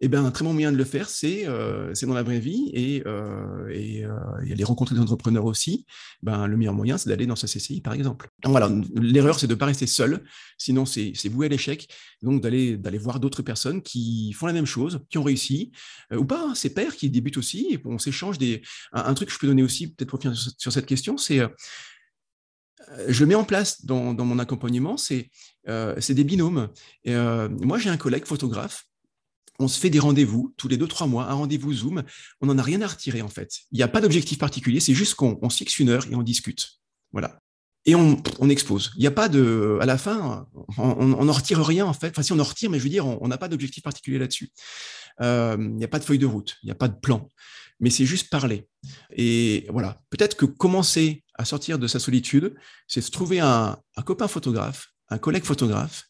eh bien, un très bon moyen de le faire, c'est euh, dans la vraie vie et, euh, et, euh, aller rencontrer des entrepreneurs aussi. Ben, le meilleur moyen, c'est d'aller dans sa CCI, par exemple. Donc, voilà, l'erreur, c'est de ne pas rester seul, sinon c'est voué à l'échec. Donc, d'aller voir d'autres personnes qui font la même chose, qui ont réussi, euh, ou pas, hein, ses pairs qui débutent aussi, et on s'échange des... Un, truc que je peux donner aussi, peut-être pour finir sur cette question, c'est euh, je mets en place dans, dans mon accompagnement, c'est euh, des binômes. Et, moi, j'ai un collègue photographe on se fait des rendez-vous tous les deux, trois mois, un rendez-vous Zoom. On n'en a rien à retirer, en fait. Il n'y a pas d'objectif particulier, c'est juste qu'on on se fixe une heure et on discute. Voilà. Et on, expose. Il n'y a pas de. À la fin, on n'en retire rien, en fait. Enfin, si on en retire, mais je veux dire, on n'a pas d'objectif particulier là-dessus. Euh, il n'y a pas de feuille de route, il n'y a pas de plan. Mais c'est juste parler. Et voilà. Peut-être que commencer à sortir de sa solitude, c'est se trouver un copain photographe, un collègue photographe,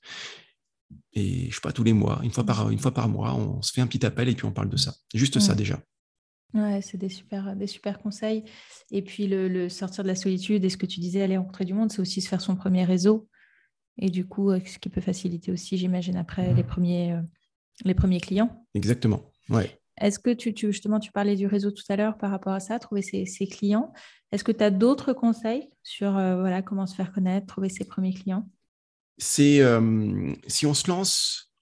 et je sais pas, tous les mois, une fois par, une fois par mois, on se fait un petit appel et puis on parle de ça. Juste ça déjà. Ouais, c'est des super, des super conseils. Et puis le, sortir de la solitude et ce que tu disais, aller rencontrer du monde, c'est aussi se faire son premier réseau. Et du coup, euh, ce qui peut faciliter aussi, j'imagine, après les premiers, euh, les premiers clients. Exactement. Ouais. Est-ce que tu, tu, justement, tu parlais du réseau tout à l'heure par rapport à ça, trouver ses, clients. Est-ce que tu as d'autres conseils sur euh, voilà, comment se faire connaître, trouver ses premiers clients? C'est euh, si on se lance.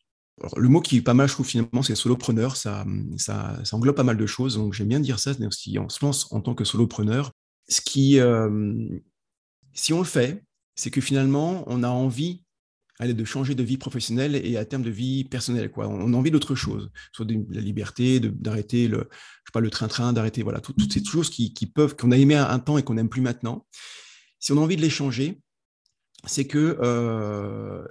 le mot qui est pas mal, je trouve finalement, c'est solopreneur. Ça, ça, ça, englobe pas mal de choses. Donc j'aime bien dire ça. Si on se lance en tant que solopreneur, ce qui, euh, si on le fait, c'est que finalement, on a envie allez, de changer de vie professionnelle et à terme de vie personnelle. Quoi. On a envie d'autre chose, soit de la liberté, d'arrêter le, sais pas, le train-train, d'arrêter voilà, toutes ces choses qui, peuvent, qu'on a aimé un temps et qu'on n'aime plus maintenant. Si on a envie de les changer, c'est que euh,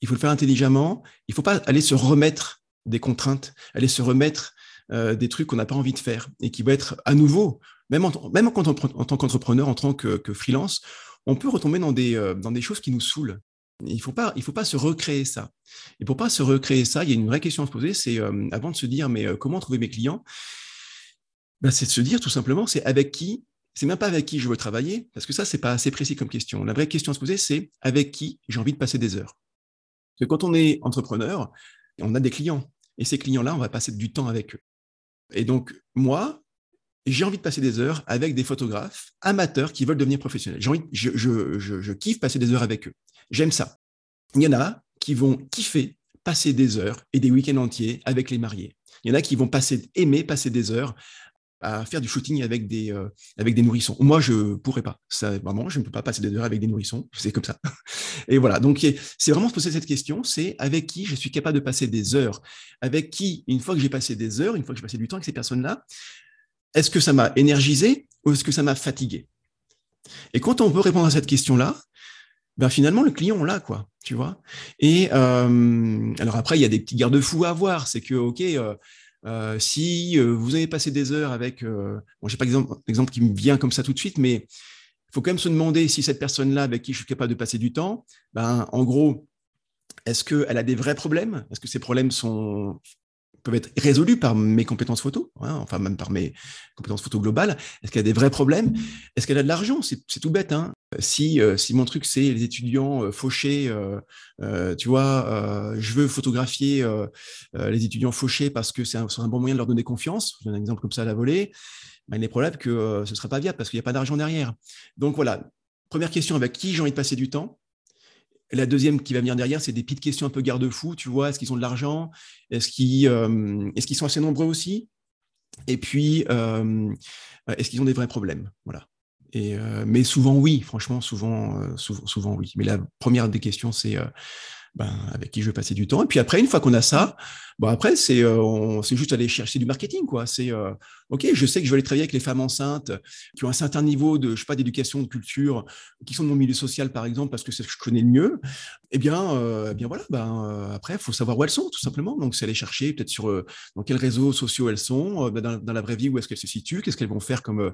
il faut le faire intelligemment. Il ne faut pas aller se remettre des contraintes, aller se remettre euh, des trucs qu'on n'a pas envie de faire et qui vont être à nouveau, même en, tant qu'entrepreneur, en tant que, freelance, on peut retomber dans des, euh, choses qui nous saoulent. Il ne faut, pas, se recréer ça. Et pour pas se recréer ça, il y a une vraie question à se poser, c'est avant de se dire, mais comment trouver mes clients? Ben, C'est de se dire tout simplement, c'est avec qui c'est même pas avec qui je veux travailler, parce que ça, c'est pas assez précis comme question. La vraie question à se poser, c'est avec qui j'ai envie de passer des heures. Parce que quand on est entrepreneur, on a des clients. Et ces clients-là, on va passer du temps avec eux. Et donc, moi, j'ai envie de passer des heures avec des photographes amateurs qui veulent devenir professionnels. Envie, je, je kiffe passer des heures avec eux. J'aime ça. Il y en a qui vont kiffer passer des heures et des week-ends entiers avec les mariés. Il y en a qui vont passer, aimer passer des heures à faire du shooting avec des, euh, avec des nourrissons. Moi, je pourrais pas. Ça, vraiment, je ne peux pas passer des heures avec des nourrissons. C'est comme ça. Et voilà. Donc, c'est vraiment se poser cette question. C'est avec qui je suis capable de passer des heures? Avec qui, une fois que j'ai passé des heures, une fois que j'ai passé du temps avec ces personnes-là, est-ce que ça m'a énergisé ou est-ce que ça m'a fatigué? Et quand on peut répondre à cette question-là, ben finalement, le client, on l'a, quoi. Tu vois? Et euh, alors après, il y a des petits garde-fous à avoir. C'est que, OK, euh, euh, si euh, vous avez passé des heures avec, euh, bon, j'ai pas exemple, qui me vient comme ça tout de suite, mais il faut quand même se demander si cette personne-là avec qui je suis capable de passer du temps, ben, en gros, est-ce qu'elle a des vrais problèmes? Est-ce que ces problèmes sont peuvent être résolus par mes compétences photo, hein, enfin même par mes compétences photo globales? Est-ce qu'elle a des vrais problèmes? Est-ce qu'elle a de l'argent? C'est tout bête. Hein si, euh, si mon truc c'est les étudiants euh, fauchés, euh, tu vois, je veux photographier les étudiants fauchés parce que c'est un, un, bon moyen de leur donner confiance, je donne un exemple comme ça à la volée, il est probable que ce ne sera pas viable parce qu'il n'y a pas d'argent derrière. Donc voilà, première question, avec qui j'ai envie de passer du temps? La deuxième qui va venir derrière, c'est des petites questions un peu garde-fou, tu vois, est-ce qu'ils ont de l'argent? Est-ce qu'ils est qu'ils sont assez nombreux aussi? Et puis, est-ce qu'ils ont des vrais problèmes? Voilà. Et, mais souvent oui, franchement, souvent, souvent, souvent oui. Mais la première des questions, c'est ben, avec qui je veux passer du temps. Et puis après, une fois qu'on a ça, bon après, c'est euh, c'est juste aller chercher du marketing. quoi. C'est euh, OK, je sais que je vais aller travailler avec les femmes enceintes qui ont un certain niveau de, je sais pas, d'éducation, de culture, qui sont de mon milieu social, par exemple, parce que c'est ce que je connais le mieux. Eh bien, euh, eh bien voilà, ben, après, il faut savoir où elles sont, tout simplement. Donc, c'est aller chercher peut-être sur dans quels réseaux sociaux elles sont, ben, dans, dans, la vraie vie, où est-ce qu'elles se situent, qu'est-ce qu'elles vont faire comme,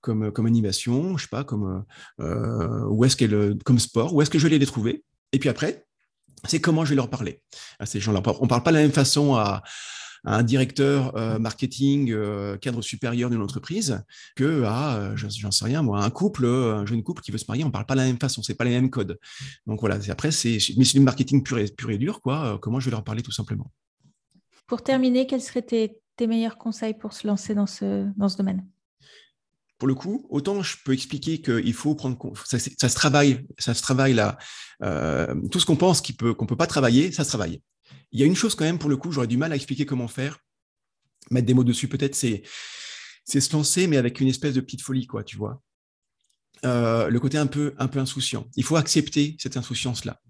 comme, comme animation, je sais pas, comme, où est-ce qu'elles, comme sport, où est-ce que je vais les trouver. Et puis après, c'est comment je vais leur parler à ces gens-là. On ne parle pas de la même façon à, un directeur euh, marketing, euh, cadre supérieur d'une entreprise, que à, euh, j'en sais rien, moi, un couple, un jeune couple qui veut se marier, on ne parle pas de la même façon, c'est pas les mêmes codes. Donc voilà, après, c'est, mais c'est du marketing pur et, pur et dur, quoi. comment je vais leur parler tout simplement. Pour terminer, quels seraient tes, tes meilleurs conseils pour se lancer dans ce, dans ce domaine? Pour le coup, autant je peux expliquer qu'il faut prendre ça, ça se travaille, ça se travaille là. Euh, tout ce qu'on pense qu'on peut qu'on peut pas travailler, ça se travaille. Il y a une chose quand même pour le coup, j'aurais du mal à expliquer comment faire. Mettre des mots dessus, peut-être, c'est c'est se lancer, mais avec une espèce de petite folie, quoi, tu vois. Euh, le côté un peu un peu insouciant. Il faut accepter cette insouciance-là.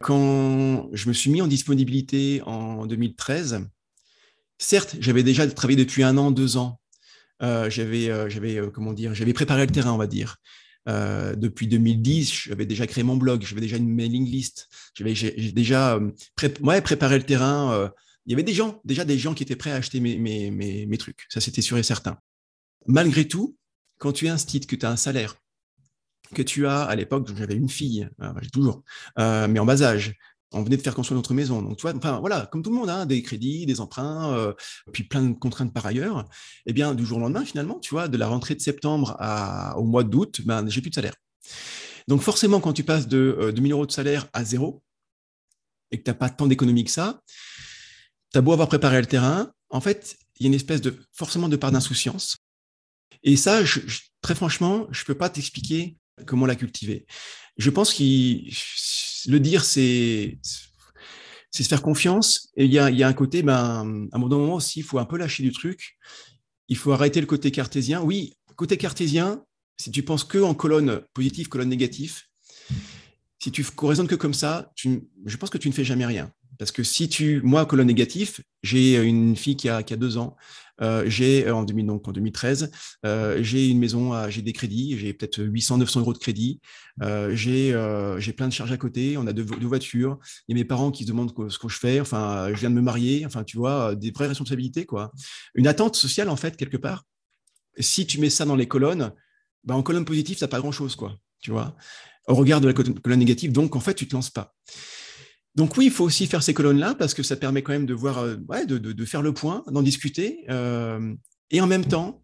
Quand je me suis mis en disponibilité en 2013, certes, j'avais déjà travaillé depuis un an, deux ans j'avais, euh, j'avais, euh, comment dire, j'avais préparé le terrain, on va dire. depuis 2010, j'avais déjà créé mon blog, j'avais déjà une mailing list, j'avais déjà préparé le terrain. il y avait des gens, déjà des gens qui étaient prêts à acheter mes, mes, mes, trucs. Ça, c'était sûr et certain. Malgré tout, quand tu es un site, que tu as un salaire, que tu as, à l'époque, j'avais une fille, j'ai toujours, mais en bas âge, on venait de faire construire notre maison. Donc, tu vois, enfin, voilà, comme tout le monde, hein, des crédits, des emprunts, euh, puis plein de contraintes par ailleurs. Eh bien, du jour au lendemain, finalement, tu vois, de la rentrée de septembre au mois d'août, ben, j'ai plus de salaire. Donc, forcément, quand tu passes de euh, 2000 euros de salaire à zéro et que tu n'as pas tant d'économie que ça, tu as beau avoir préparé le terrain, en fait, il y a une espèce de, forcément, de part d'insouciance. Et ça, très franchement, je ne peux pas t'expliquer comment la cultiver. Je pense qu'il le dire, c'est se faire confiance. Et il y a, un côté, ben, à un moment aussi, il faut un peu lâcher du truc. Il faut arrêter le côté cartésien. Oui, côté cartésien, si tu penses que en colonne positive, colonne négative, si tu raisonnes que comme ça, je pense que tu ne fais jamais rien. Parce que si tu, moi, colonne négatif, j'ai une fille qui a, qui a deux ans, j'ai euh, en, donc en 2013, euh, j'ai une maison, j'ai des crédits, j'ai peut-être 800, 900 euros de crédit, j'ai plein de charges à côté, on a deux, voitures, il y a mes parents qui se demandent ce que je fais, enfin, je viens de me marier, enfin, tu vois, des vraies responsabilités, quoi. Une attente sociale, en fait, quelque part. Si tu mets ça dans les colonnes, ben, en colonne positive, ça n'a pas grand-chose, quoi, tu vois, au regard de la colonne négative, donc, en fait, tu ne te lances pas. Donc oui, il faut aussi faire ces colonnes-là parce que ça permet quand même de voir, euh, de, faire le point, d'en discuter. Euh, et en même temps,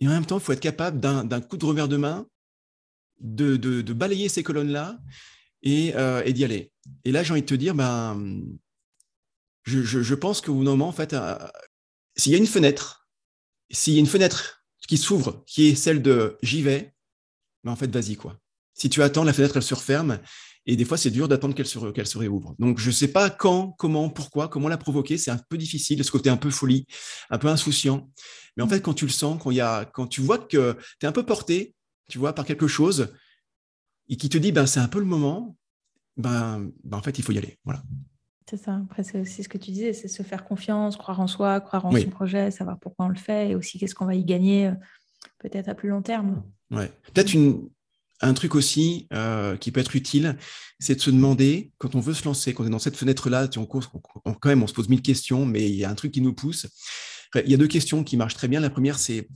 et en même temps, il faut être capable d'un coup de revers de main de, balayer ces colonnes-là euh, et, d'y aller. Et là, j'ai envie de te dire, ben, je, pense qu'au moment, en fait, s'il y a une fenêtre, s'il y a une fenêtre qui s'ouvre, qui est celle de j'y vais, ben, en fait, vas-y quoi. Si tu attends, la fenêtre elle se referme et des fois, c'est dur d'attendre qu'elle se, réouvre. Donc, je ne sais pas quand, comment, pourquoi, comment la provoquer. C'est un peu difficile, ce côté un peu folie, un peu insouciant. Mais en fait, quand tu le sens, quand, y a, quand tu vois que tu es un peu porté, tu vois, par quelque chose, et qui te dit, ben, c'est un peu le moment, ben, ben, en fait, il faut y aller. Voilà. C'est ça. Après, c'est aussi ce que tu disais, c'est se faire confiance, croire en soi, croire en son projet, savoir pourquoi on le fait, et aussi qu'est-ce qu'on va y gagner, euh, peut-être à plus long terme. Ouais. Peut-être une, un truc aussi euh, qui peut être utile, c'est de se demander, quand on veut se lancer, quand on est dans cette fenêtre-là, on, quand même, on se pose mille questions, mais il y a un truc qui nous pousse. Il y a deux questions qui marchent très bien. La première, c'est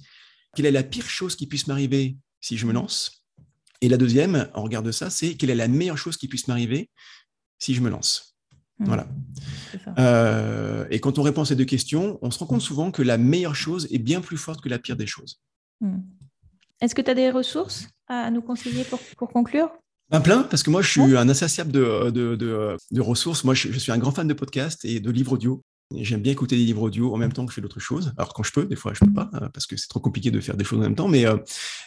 quelle est la pire chose qui puisse m'arriver si je me lance? Et la deuxième, en regard de ça, c'est quelle est la meilleure chose qui puisse m'arriver si je me lance? Mmh. Voilà. Euh, et quand on répond à ces deux questions, on se rend compte souvent que la meilleure chose est bien plus forte que la pire des choses. Mmh. Est-ce que tu as des ressources? À nous conseiller pour, conclure? Ben plein, parce que moi, je suis un insatiable de, de, ressources. Moi, je, suis un grand fan de podcasts et de livres audio. J'aime bien écouter des livres audio en même temps que je fais d'autres choses. Alors, quand je peux, des fois, je ne peux pas, euh, parce que c'est trop compliqué de faire des choses en même temps. Mais euh,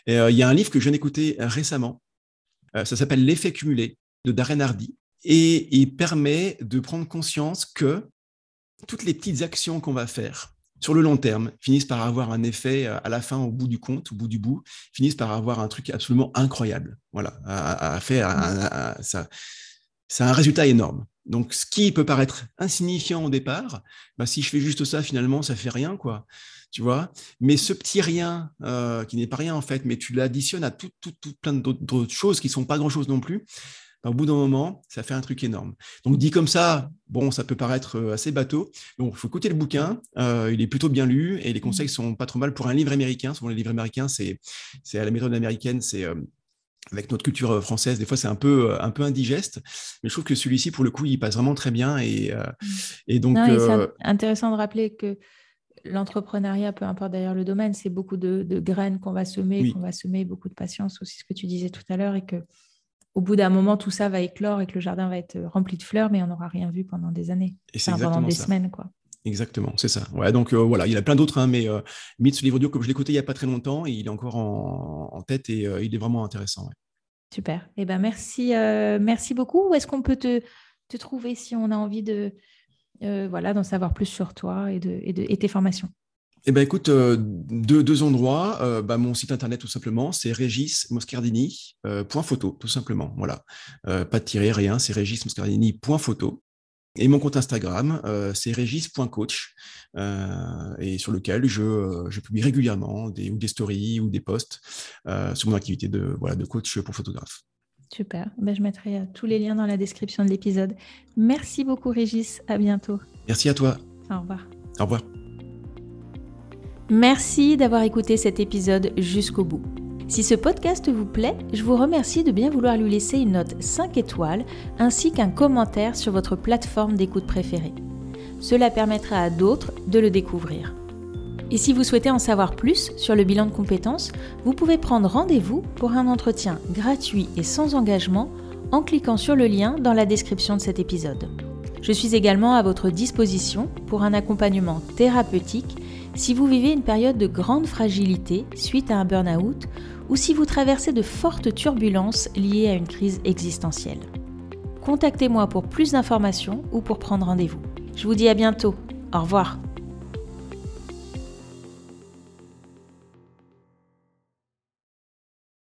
euh, il y a un livre que je viens d'écouter récemment. ça s'appelle L'effet cumulé de Darren Hardy. Et il permet de prendre conscience que toutes les petites actions qu'on va faire sur le long terme, finissent par avoir un effet à la fin, au bout du compte, au bout du bout, finissent par avoir un truc absolument incroyable. Voilà, à, faire, ça, c'est un résultat énorme. Donc, ce qui peut paraître insignifiant au départ, bah, si je fais juste ça, finalement, ça fait rien, quoi. Tu vois? Mais ce petit rien, euh, qui n'est pas rien en fait, mais tu l'additionnes à tout, tout, tout plein d'autres choses qui sont pas grand-chose non plus, au bout d'un moment, ça fait un truc énorme. Donc dit comme ça, bon, ça peut paraître euh, assez bateau. Donc il faut écouter le bouquin. Euh, il est plutôt bien lu et les conseils mmh. sont pas trop mal pour un livre américain. Souvent les livres américains, c'est à la méthode américaine, c'est euh, avec notre culture française, des fois c'est un peu un peu indigeste, mais je trouve que celui-ci pour le coup il passe vraiment très bien et, et donc c'est intéressant de rappeler que l'entrepreneuriat, peu importe d'ailleurs le domaine, c'est beaucoup de, graines qu'on va semer, qu'on va semer, beaucoup de patience aussi, ce que tu disais tout à l'heure, et que au bout d'un moment, tout ça va éclore et que le jardin va être rempli de fleurs, mais on n'aura rien vu pendant des années. Et c'est pendant des semaines, quoi. Exactement, c'est ça. Ouais, donc euh, voilà, il y en a plein d'autres, hein, mais euh, ce livre audio, comme je l'ai écouté il n'y a pas très longtemps, et il est encore en, tête et euh, il est vraiment intéressant. Super. Eh ben merci, euh, merci beaucoup. Où est-ce qu'on peut te, te, trouver si on a envie de voilà d'en savoir plus sur toi et, de, et, de, et tes formations? Eh ben écoute, euh, deux, endroits. Euh, bah, mon site internet tout simplement, c'est regismoscardini.photo, tout simplement. Voilà, pas de tirer, rien. C'est regismoscardini.photo. Et mon compte Instagram, c'est regis.coach, et sur lequel je, publie régulièrement des, ou des stories ou des posts sur mon activité de, voilà, de coach pour photographe. Super. Ben, je mettrai tous les liens dans la description de l'épisode. Merci beaucoup, Régis. À bientôt. Merci à toi. Au revoir. Au revoir. Merci d'avoir écouté cet épisode jusqu'au bout. Si ce podcast vous plaît, je vous remercie de bien vouloir lui laisser une note 5 étoiles ainsi qu'un commentaire sur votre plateforme d'écoute préférée. Cela permettra à d'autres de le découvrir. Et si vous souhaitez en savoir plus sur le bilan de compétences, vous pouvez prendre rendez-vous pour un entretien gratuit et sans engagement en cliquant sur le lien dans la description de cet épisode. Je suis également à votre disposition pour un accompagnement thérapeutique si vous vivez une période de grande fragilité suite à un burn-out ou si vous traversez de fortes turbulences liées à une crise existentielle. Contactez-moi pour plus d'informations ou pour prendre rendez-vous. Je vous dis à bientôt. Au revoir.